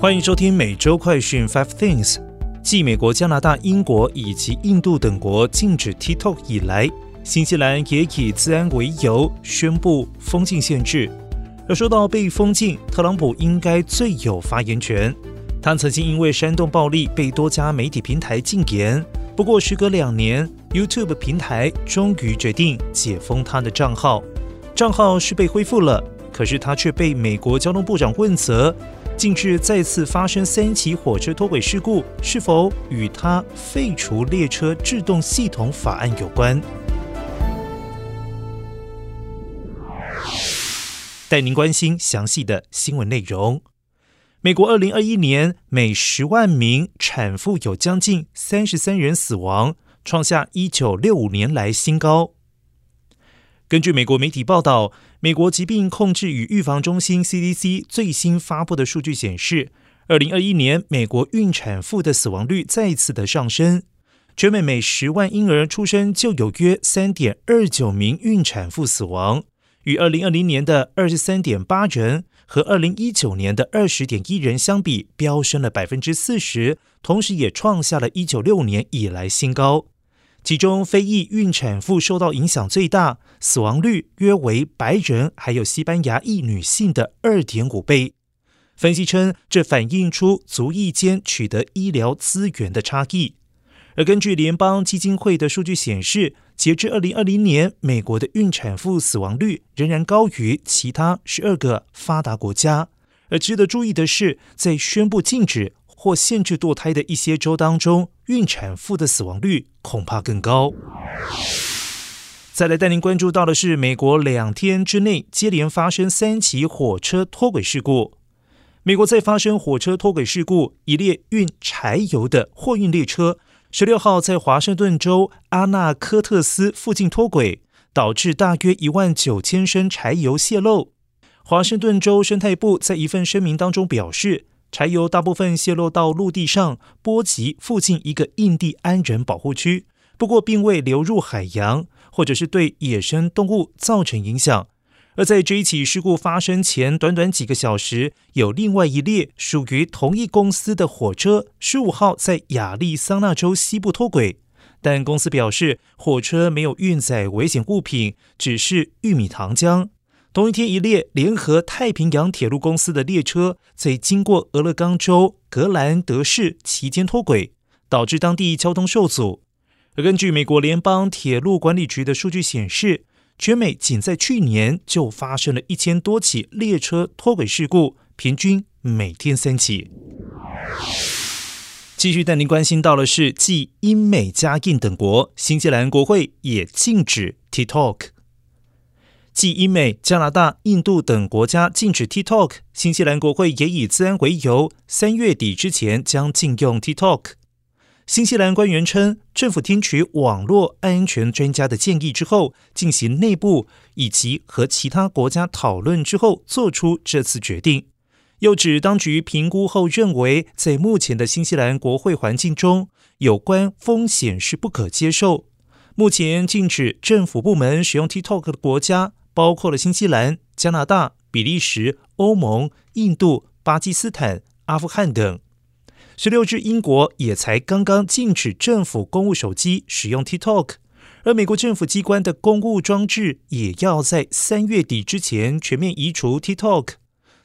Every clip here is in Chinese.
欢迎收听每周快讯 Five Things。继美国、加拿大、英国以及印度等国禁止 TikTok 以来，新西兰也以治安为由宣布封禁限制。而说到被封禁，特朗普应该最有发言权。他曾经因为煽动暴力被多家媒体平台禁言。不过，时隔两年，YouTube 平台终于决定解封他的账号，账号是被恢复了，可是他却被美国交通部长问责。近日再次发生三起火车脱轨事故，是否与他废除列车制动系统法案有关？带您关心详细的新闻内容。美国二零二一年每十万名产妇有将近三十三人死亡，创下一九六五年来新高。根据美国媒体报道，美国疾病控制与预防中心 （CDC） 最新发布的数据显示，二零二一年美国孕产妇的死亡率再次的上升，全美每十万婴儿出生就有约三点二九名孕产妇死亡，与二零二零年的二十三点八人和二零一九年的二十点一人相比，飙升了百分之四十，同时也创下了一九六年以来新高。其中，非裔孕产妇受到影响最大，死亡率约为白人还有西班牙裔女性的二点五倍。分析称，这反映出族裔间取得医疗资源的差异。而根据联邦基金会的数据显示，截至二零二零年，美国的孕产妇死亡率仍然高于其他十二个发达国家。而值得注意的是，在宣布禁止。或限制堕胎的一些州当中，孕产妇的死亡率恐怕更高。再来带您关注到的是，美国两天之内接连发生三起火车脱轨事故。美国在发生火车脱轨事故，一列运柴油的货运列车十六号在华盛顿州阿纳科特斯附近脱轨，导致大约一万九千升柴油泄漏。华盛顿州生态部在一份声明当中表示。柴油大部分泄漏到陆地上，波及附近一个印第安人保护区，不过并未流入海洋，或者是对野生动物造成影响。而在这一起事故发生前短短几个小时，有另外一列属于同一公司的火车，十五号在亚利桑那州西部脱轨，但公司表示火车没有运载危险物品，只是玉米糖浆。同一天，一列联合太平洋铁路公司的列车在经过俄勒冈州格兰德市期间脱轨，导致当地交通受阻。而根据美国联邦铁路管理局的数据显示，全美仅在去年就发生了一千多起列车脱轨事故，平均每天三起。继续带您关心到的是，继英美加印等国，新西兰国会也禁止 TikTok。继英美、加拿大、印度等国家禁止 TikTok，新西兰国会也以自安为由，三月底之前将禁用 TikTok。新西兰官员称，政府听取网络安全专家的建议之后，进行内部以及和其他国家讨论之后，做出这次决定。又指当局评估后认为，在目前的新西兰国会环境中，有关风险是不可接受。目前禁止政府部门使用 TikTok 的国家。包括了新西兰、加拿大、比利时、欧盟、印度、巴基斯坦、阿富汗等。十六日，英国也才刚刚禁止政府公务手机使用 TikTok，而美国政府机关的公务装置也要在三月底之前全面移除 TikTok。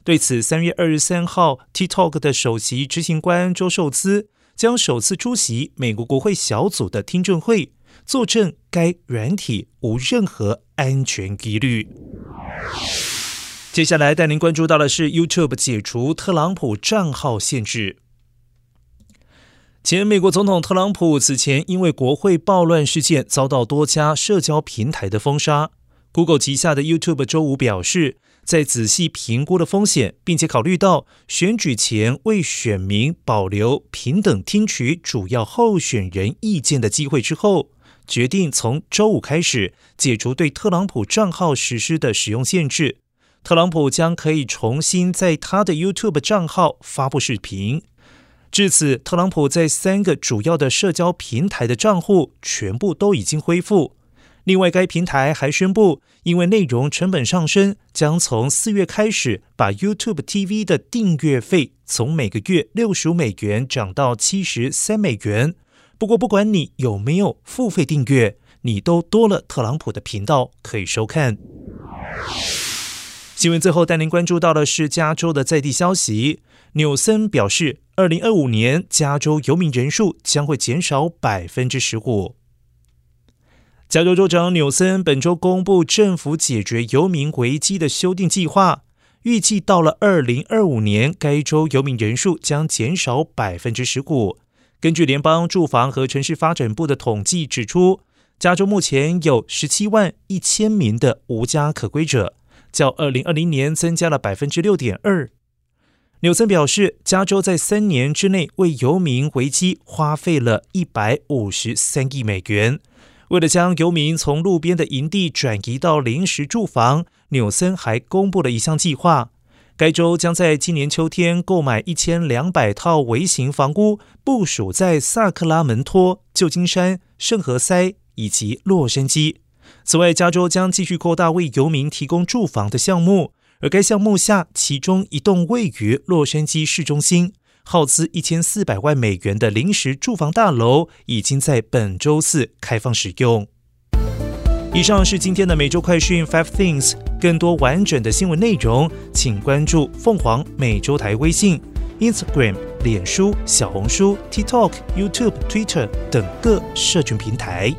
对此，三月二十三号，TikTok 的首席执行官周受资将首次出席美国国会小组的听证会。作证该软体无任何安全疑虑。接下来带您关注到的是 YouTube 解除特朗普账号限制。前美国总统特朗普此前因为国会暴乱事件遭到多家社交平台的封杀。Google 旗下的 YouTube 周五表示，在仔细评估了风险，并且考虑到选举前为选民保留平等听取主要候选人意见的机会之后。决定从周五开始解除对特朗普账号实施的使用限制，特朗普将可以重新在他的 YouTube 账号发布视频。至此，特朗普在三个主要的社交平台的账户全部都已经恢复。另外，该平台还宣布，因为内容成本上升，将从四月开始把 YouTube TV 的订阅费从每个月六十五美元涨到七十三美元。不过，不管你有没有付费订阅，你都多了特朗普的频道可以收看。新闻最后带您关注到的是加州的在地消息。纽森表示，二零二五年加州游民人数将会减少百分之十五。加州州长纽森本周公布政府解决游民危机的修订计划，预计到了二零二五年，该州游民人数将减少百分之十五。根据联邦住房和城市发展部的统计指出，加州目前有十七万一千名的无家可归者，较二零二零年增加了百分之六点二。纽森表示，加州在三年之内为游民危机花费了一百五十三亿美元。为了将游民从路边的营地转移到临时住房，纽森还公布了一项计划。该州将在今年秋天购买一千两百套微型房屋，部署在萨克拉门托、旧金山、圣何塞以及洛杉矶。此外，加州将继续扩大为游民提供住房的项目，而该项目下其中一栋位于洛杉矶市中心。耗资一千四百万美元的临时住房大楼已经在本周四开放使用。以上是今天的每周快讯 Five Things，更多完整的新闻内容，请关注凤凰美洲台微信、Instagram、脸书、小红书、TikTok、YouTube、Twitter 等各社群平台。